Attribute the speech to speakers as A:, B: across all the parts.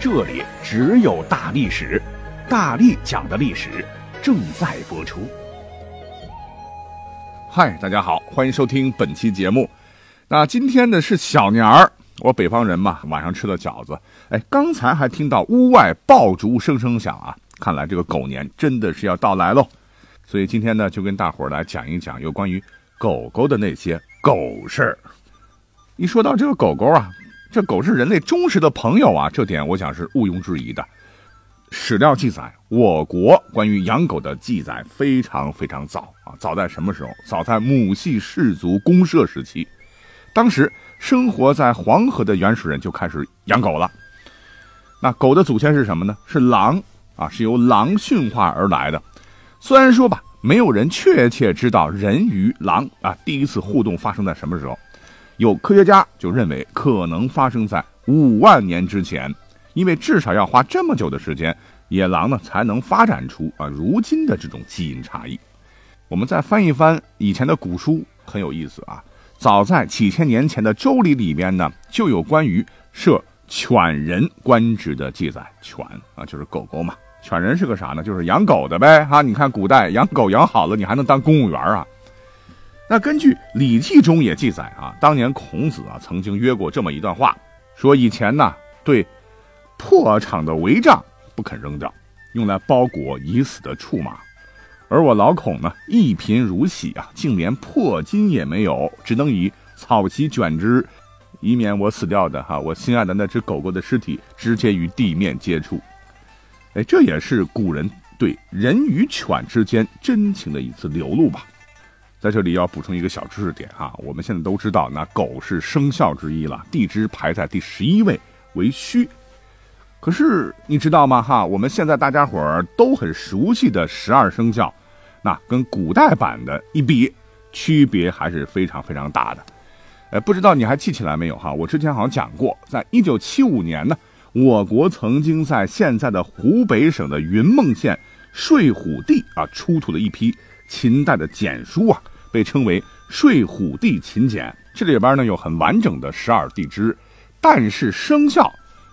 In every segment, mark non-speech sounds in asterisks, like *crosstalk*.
A: 这里只有大历史，大力讲的历史正在播出。
B: 嗨，大家好，欢迎收听本期节目。那今天呢是小年儿，我北方人嘛，晚上吃的饺子。哎，刚才还听到屋外爆竹声声响啊，看来这个狗年真的是要到来喽。所以今天呢，就跟大伙儿来讲一讲有关于狗狗的那些狗事儿。一说到这个狗狗啊。这狗是人类忠实的朋友啊，这点我想是毋庸置疑的。史料记载，我国关于养狗的记载非常非常早啊，早在什么时候？早在母系氏族公社时期，当时生活在黄河的原始人就开始养狗了。那狗的祖先是什么呢？是狼啊，是由狼驯化而来的。虽然说吧，没有人确切知道人与狼啊第一次互动发生在什么时候。有科学家就认为可能发生在五万年之前，因为至少要花这么久的时间，野狼呢才能发展出啊如今的这种基因差异。我们再翻一翻以前的古书，很有意思啊。早在几千年前的《周礼》里边呢，就有关于设犬人官职的记载。犬啊，就是狗狗嘛。犬人是个啥呢？就是养狗的呗。哈，你看古代养狗养好了，你还能当公务员啊。那根据《礼记》中也记载啊，当年孔子啊曾经约过这么一段话，说以前呢对破场的帷帐不肯扔掉，用来包裹已死的畜马，而我老孔呢一贫如洗啊，竟连破巾也没有，只能以草席卷之，以免我死掉的哈我心爱的那只狗狗的尸体直接与地面接触。哎，这也是古人对人与犬之间真情的一次流露吧。在这里要补充一个小知识点哈，我们现在都知道，那狗是生肖之一了，地支排在第十一位为戌。可是你知道吗？哈，我们现在大家伙儿都很熟悉的十二生肖，那跟古代版的一比，区别还是非常非常大的。呃，不知道你还记起来没有哈？我之前好像讲过，在一九七五年呢，我国曾经在现在的湖北省的云梦县睡虎地啊，出土了一批秦代的简书啊。被称为《睡虎地秦简》，这里边呢有很完整的十二地支，但是生肖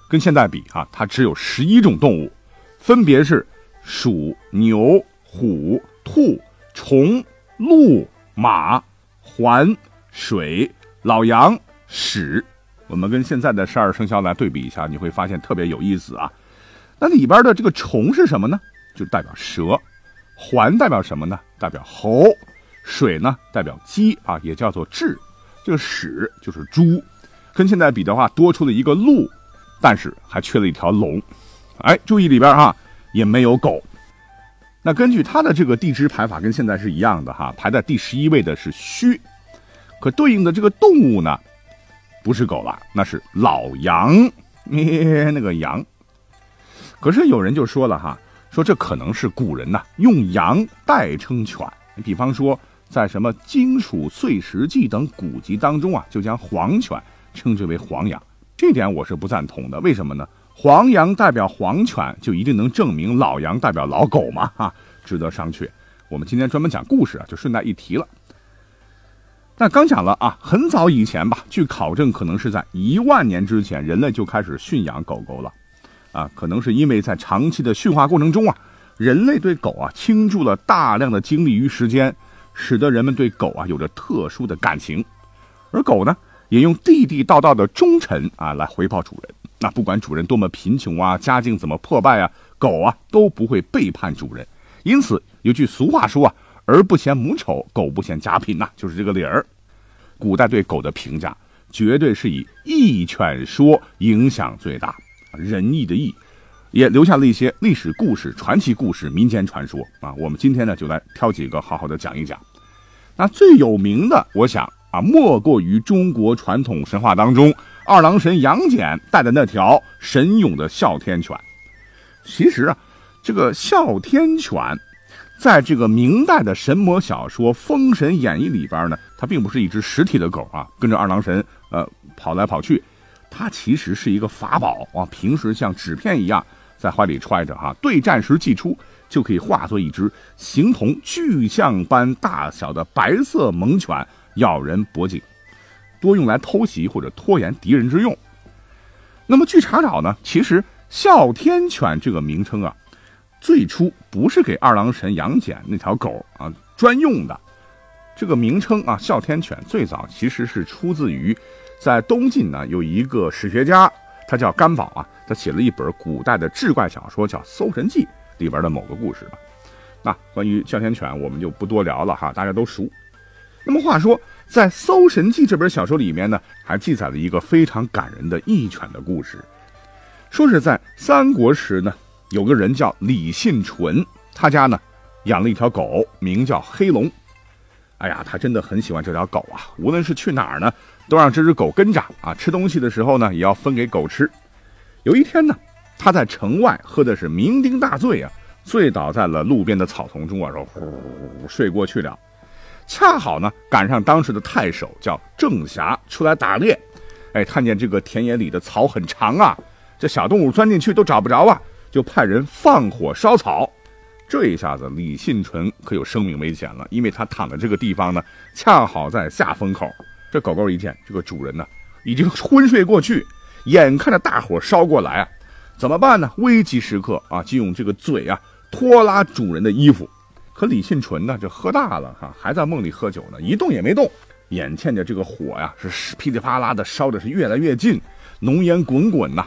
B: 跟现在比啊，它只有十一种动物，分别是鼠、牛、虎、兔、虫、鹿、马、环、水、老羊、豕。我们跟现在的十二生肖来对比一下，你会发现特别有意思啊。那里边的这个虫是什么呢？就代表蛇，环代表什么呢？代表猴。水呢代表鸡啊，也叫做雉，这个屎就是猪，跟现在比的话多出了一个鹿，但是还缺了一条龙。哎，注意里边啊也没有狗。那根据它的这个地支排法跟现在是一样的哈，排在第十一位的是戌，可对应的这个动物呢不是狗了，那是老羊咩，*laughs* 那个羊。可是有人就说了哈，说这可能是古人呐用羊代称犬，比方说。在什么《金属碎石记》等古籍当中啊，就将黄犬称之为黄羊，这点我是不赞同的。为什么呢？黄羊代表黄犬，就一定能证明老羊代表老狗吗？哈，值得商榷。我们今天专门讲故事啊，就顺带一提了。那刚讲了啊，很早以前吧，据考证，可能是在一万年之前，人类就开始驯养狗狗了。啊，可能是因为在长期的驯化过程中啊，人类对狗啊倾注了大量的精力与时间。使得人们对狗啊有着特殊的感情，而狗呢也用地地道道的忠诚啊来回报主人。那不管主人多么贫穷啊，家境怎么破败啊，狗啊都不会背叛主人。因此有句俗话说啊：“儿不嫌母丑，狗不嫌家贫”呐，就是这个理儿。古代对狗的评价绝对是以义犬说影响最大，仁义的义。也留下了一些历史故事、传奇故事、民间传说啊。我们今天呢，就来挑几个好好的讲一讲。那最有名的，我想啊，莫过于中国传统神话当中二郎神杨戬带的那条神勇的哮天犬。其实啊，这个哮天犬，在这个明代的神魔小说《封神演义》里边呢，它并不是一只实体的狗啊，跟着二郎神呃跑来跑去，它其实是一个法宝啊，平时像纸片一样在怀里揣着哈，对战时祭出就可以化作一只形同巨象般大小的白色猛犬，咬人脖颈，多用来偷袭或者拖延敌人之用。那么据查找呢，其实哮天犬这个名称啊，最初不是给二郎神杨戬那条狗啊专用的。这个名称啊，哮天犬最早其实是出自于在东晋呢有一个史学家，他叫甘宝啊，他写了一本古代的志怪小说叫《搜神记》里边的某个故事吧。那关于哮天犬我们就不多聊了哈，大家都熟。那么话说。在《搜神记》这本小说里面呢，还记载了一个非常感人的义犬的故事。说是在三国时呢，有个人叫李信纯，他家呢养了一条狗，名叫黑龙。哎呀，他真的很喜欢这条狗啊，无论是去哪儿呢，都让这只狗跟着啊。吃东西的时候呢，也要分给狗吃。有一天呢，他在城外喝的是酩酊大醉啊，醉倒在了路边的草丛中啊，说呼睡过去了。恰好呢，赶上当时的太守叫郑侠出来打猎，哎，看见这个田野里的草很长啊，这小动物钻进去都找不着啊，就派人放火烧草。这一下子，李信纯可有生命危险了，因为他躺的这个地方呢，恰好在下风口。这狗狗一见这个主人呢，已经昏睡过去，眼看着大火烧过来啊，怎么办呢？危急时刻啊，就用这个嘴啊拖拉主人的衣服。可李信纯呢，这喝大了哈，还在梦里喝酒呢，一动也没动。眼见着这个火呀，是噼里啪啦的烧的是越来越近，浓烟滚滚呐。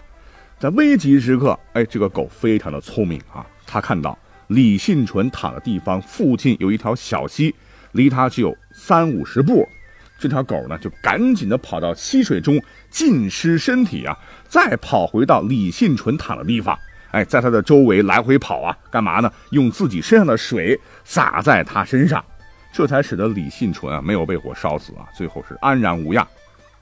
B: 在危急时刻，哎，这个狗非常的聪明啊，它看到李信纯躺的地方附近有一条小溪，离它只有三五十步。这条狗呢，就赶紧的跑到溪水中浸湿身体啊，再跑回到李信纯躺的地方。哎，在他的周围来回跑啊，干嘛呢？用自己身上的水洒在他身上，这才使得李信纯啊没有被火烧死啊，最后是安然无恙。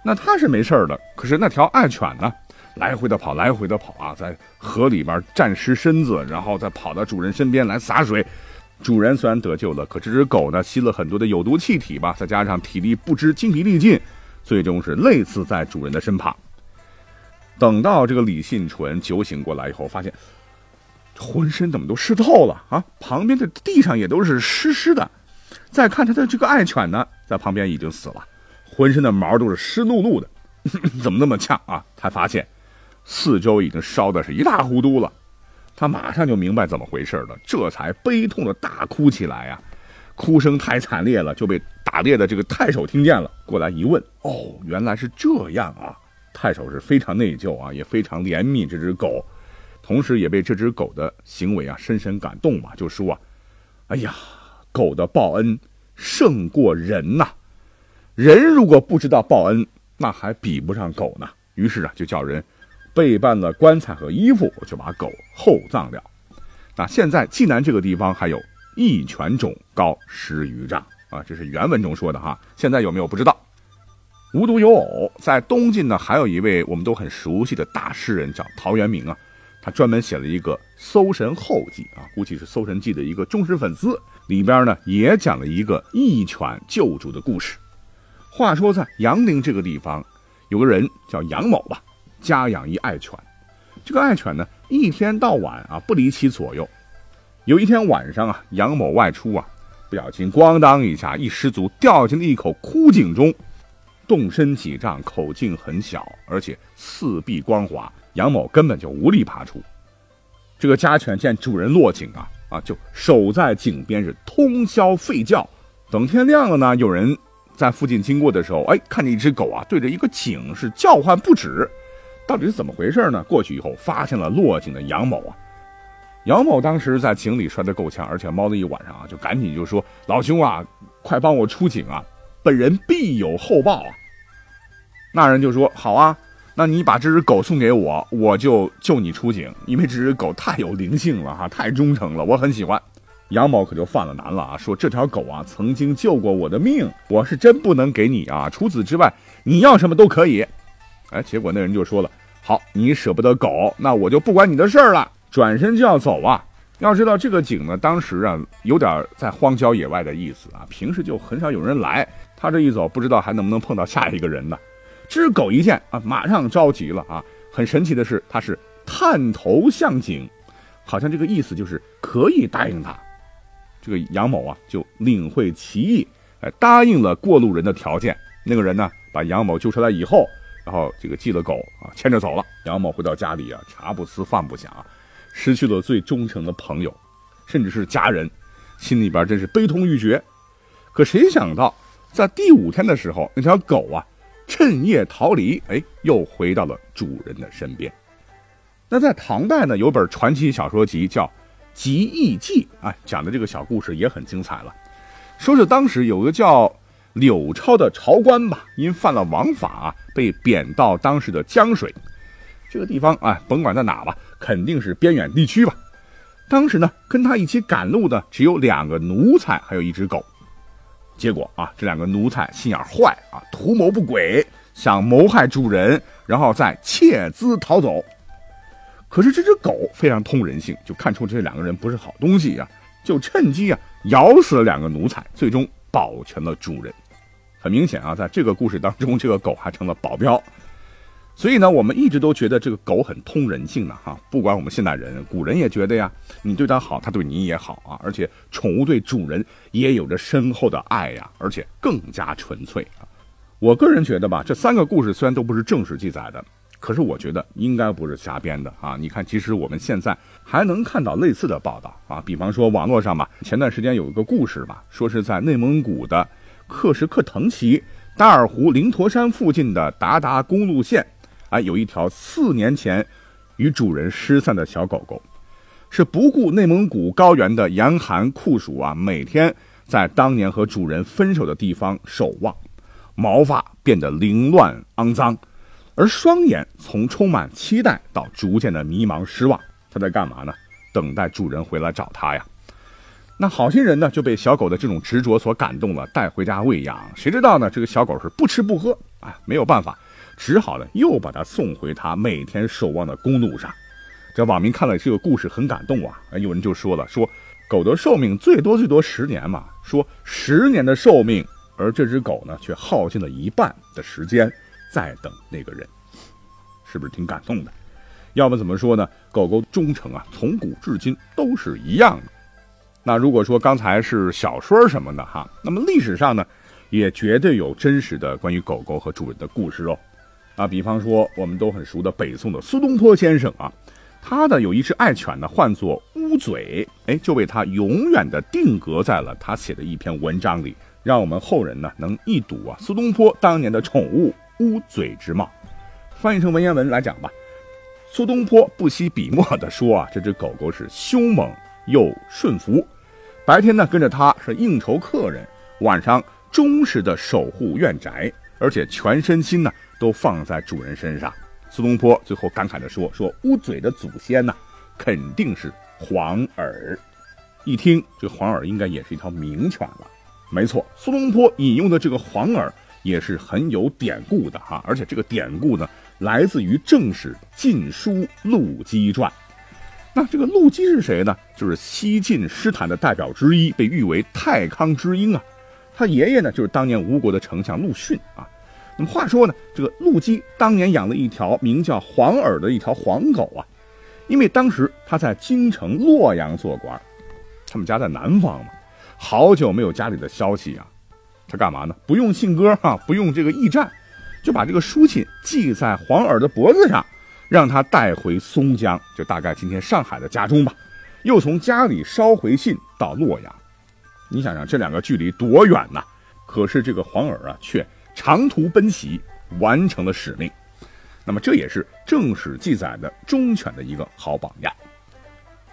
B: 那他是没事的，可是那条爱犬呢，来回的跑，来回的跑啊，在河里边沾湿身子，然后再跑到主人身边来洒水。主人虽然得救了，可这只狗呢吸了很多的有毒气体吧，再加上体力不支、精疲力尽，最终是累死在主人的身旁。等到这个李信纯酒醒过来以后，发现浑身怎么都湿透了啊！旁边的地上也都是湿湿的。再看他的这个爱犬呢，在旁边已经死了，浑身的毛都是湿漉漉的，怎么那么呛啊？他发现四周已经烧的是一塌糊涂了，他马上就明白怎么回事了，这才悲痛的大哭起来呀！哭声太惨烈了，就被打猎的这个太守听见了，过来一问，哦，原来是这样啊！太守是非常内疚啊，也非常怜悯这只狗，同时也被这只狗的行为啊深深感动嘛，就说啊，哎呀，狗的报恩胜过人呐，人如果不知道报恩，那还比不上狗呢。于是啊，就叫人备办了棺材和衣服，就把狗厚葬了。那现在济南这个地方还有一犬冢高十余丈啊，这是原文中说的哈，现在有没有不知道。无独有偶，在东晋呢，还有一位我们都很熟悉的大诗人，叫陶渊明啊。他专门写了一个《搜神后记》啊，估计是《搜神记》的一个忠实粉丝。里边呢，也讲了一个义犬救主的故事。话说在杨凌这个地方，有个人叫杨某吧，家养一爱犬。这个爱犬呢，一天到晚啊不离其左右。有一天晚上啊，杨某外出啊，不小心咣当一下，一失足掉进了一口枯井中。洞深几丈，口径很小，而且四壁光滑，杨某根本就无力爬出。这个家犬见主人落井啊啊，就守在井边是通宵吠叫。等天亮了呢，有人在附近经过的时候，哎，看见一只狗啊对着一个井是叫唤不止，到底是怎么回事呢？过去以后发现了落井的杨某啊，杨某当时在井里摔得够呛，而且猫了一晚上啊，就赶紧就说：“老兄啊，快帮我出井啊！”本人必有厚报啊！那人就说：“好啊，那你把这只狗送给我，我就救你出井。因为这只狗太有灵性了哈，太忠诚了，我很喜欢。”杨某可就犯了难了啊，说：“这条狗啊，曾经救过我的命，我是真不能给你啊。除此之外，你要什么都可以。”哎，结果那人就说了：“好，你舍不得狗，那我就不管你的事儿了。转身就要走啊。要知道这个井呢，当时啊有点在荒郊野外的意思啊，平时就很少有人来。他这一走，不知道还能不能碰到下一个人呢。只狗一见啊，马上着急了啊。很神奇的是，他是探头向井，好像这个意思就是可以答应他。这个杨某啊，就领会其意，哎，答应了过路人的条件。那个人呢，把杨某救出来以后，然后这个系了狗啊，牵着走了。杨某回到家里啊，茶不思饭不想啊。失去了最忠诚的朋友，甚至是家人，心里边真是悲痛欲绝。可谁想到，在第五天的时候，那条狗啊，趁夜逃离，哎，又回到了主人的身边。那在唐代呢，有本传奇小说集叫《集异记》，哎，讲的这个小故事也很精彩了。说是当时有个叫柳超的朝官吧，因犯了王法，被贬到当时的江水。这个地方啊，甭管在哪吧，肯定是边远地区吧。当时呢，跟他一起赶路的只有两个奴才，还有一只狗。结果啊，这两个奴才心眼坏啊，图谋不轨，想谋害主人，然后再窃资逃走。可是这只狗非常通人性，就看出这两个人不是好东西呀，就趁机啊咬死了两个奴才，最终保全了主人。很明显啊，在这个故事当中，这个狗还成了保镖。所以呢，我们一直都觉得这个狗很通人性的哈，不管我们现代人，古人也觉得呀，你对它好，它对你也好啊，而且宠物对主人也有着深厚的爱呀，而且更加纯粹啊。我个人觉得吧，这三个故事虽然都不是正史记载的，可是我觉得应该不是瞎编的啊。你看，其实我们现在还能看到类似的报道啊，比方说网络上吧，前段时间有一个故事吧，说是在内蒙古的克什克腾旗达尔湖灵陀山附近的达达公路线。啊，有一条四年前与主人失散的小狗狗，是不顾内蒙古高原的严寒酷暑啊，每天在当年和主人分手的地方守望，毛发变得凌乱肮脏，而双眼从充满期待到逐渐的迷茫失望。它在干嘛呢？等待主人回来找它呀。那好心人呢就被小狗的这种执着所感动了，带回家喂养。谁知道呢？这个小狗是不吃不喝啊，没有办法。只好呢，又把它送回它每天守望的公路上。这网民看了这个故事很感动啊，有人就说了：说狗的寿命最多最多十年嘛，说十年的寿命，而这只狗呢，却耗尽了一半的时间在等那个人，是不是挺感动的？要么怎么说呢？狗狗忠诚啊，从古至今都是一样的。那如果说刚才是小说什么的哈，那么历史上呢，也绝对有真实的关于狗狗和主人的故事哦。啊，比方说我们都很熟的北宋的苏东坡先生啊，他的有一只爱犬呢，唤作乌嘴，哎，就被他永远的定格在了他写的一篇文章里，让我们后人呢能一睹啊苏东坡当年的宠物乌嘴之貌。翻译成文言文来讲吧，苏东坡不惜笔墨的说啊，这只狗狗是凶猛又顺服，白天呢跟着他是应酬客人，晚上忠实的守护院宅，而且全身心呢。都放在主人身上。苏东坡最后感慨地说：“说乌嘴的祖先呢，肯定是黄耳。一听这黄耳应该也是一条名犬了。没错，苏东坡引用的这个黄耳也是很有典故的哈。而且这个典故呢，来自于正史《晋书陆机传》。那这个陆机是谁呢？就是西晋诗坛的代表之一，被誉为太康之英啊。他爷爷呢，就是当年吴国的丞相陆逊啊。”那么话说呢，这个陆基当年养了一条名叫黄耳的一条黄狗啊，因为当时他在京城洛阳做官，他们家在南方嘛，好久没有家里的消息啊，他干嘛呢？不用信鸽哈，不用这个驿站，就把这个书信系在黄耳的脖子上，让他带回松江，就大概今天上海的家中吧，又从家里捎回信到洛阳，你想想这两个距离多远呐？可是这个黄耳啊，却。长途奔袭，完成了使命。那么这也是正史记载的忠犬的一个好榜样。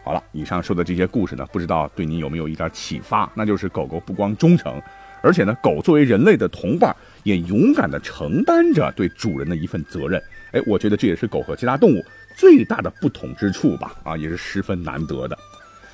B: 好了，以上说的这些故事呢，不知道对你有没有一点启发？那就是狗狗不光忠诚，而且呢，狗作为人类的同伴，也勇敢地承担着对主人的一份责任。哎我觉得这也是狗和其他动物最大的不同之处吧啊也是十分难得的。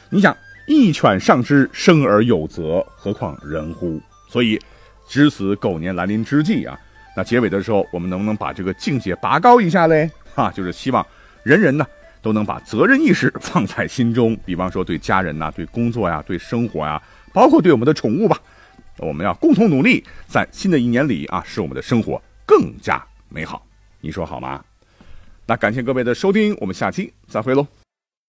B: 你想一犬上之生而有责何况人乎？所以值此狗年来临之际啊那结尾的时候我们能不能把这个境界拔高一下嘞？哈就是希望人人呢都能把责任意识 *laughs* 放在心中比方说对家人呐对工作呀对生活呀包括对我们的宠物吧。我们要共同努力在新的一年里啊使我们的生活更加美好。你说好吗？那感谢各位的收听我们下期再会喽。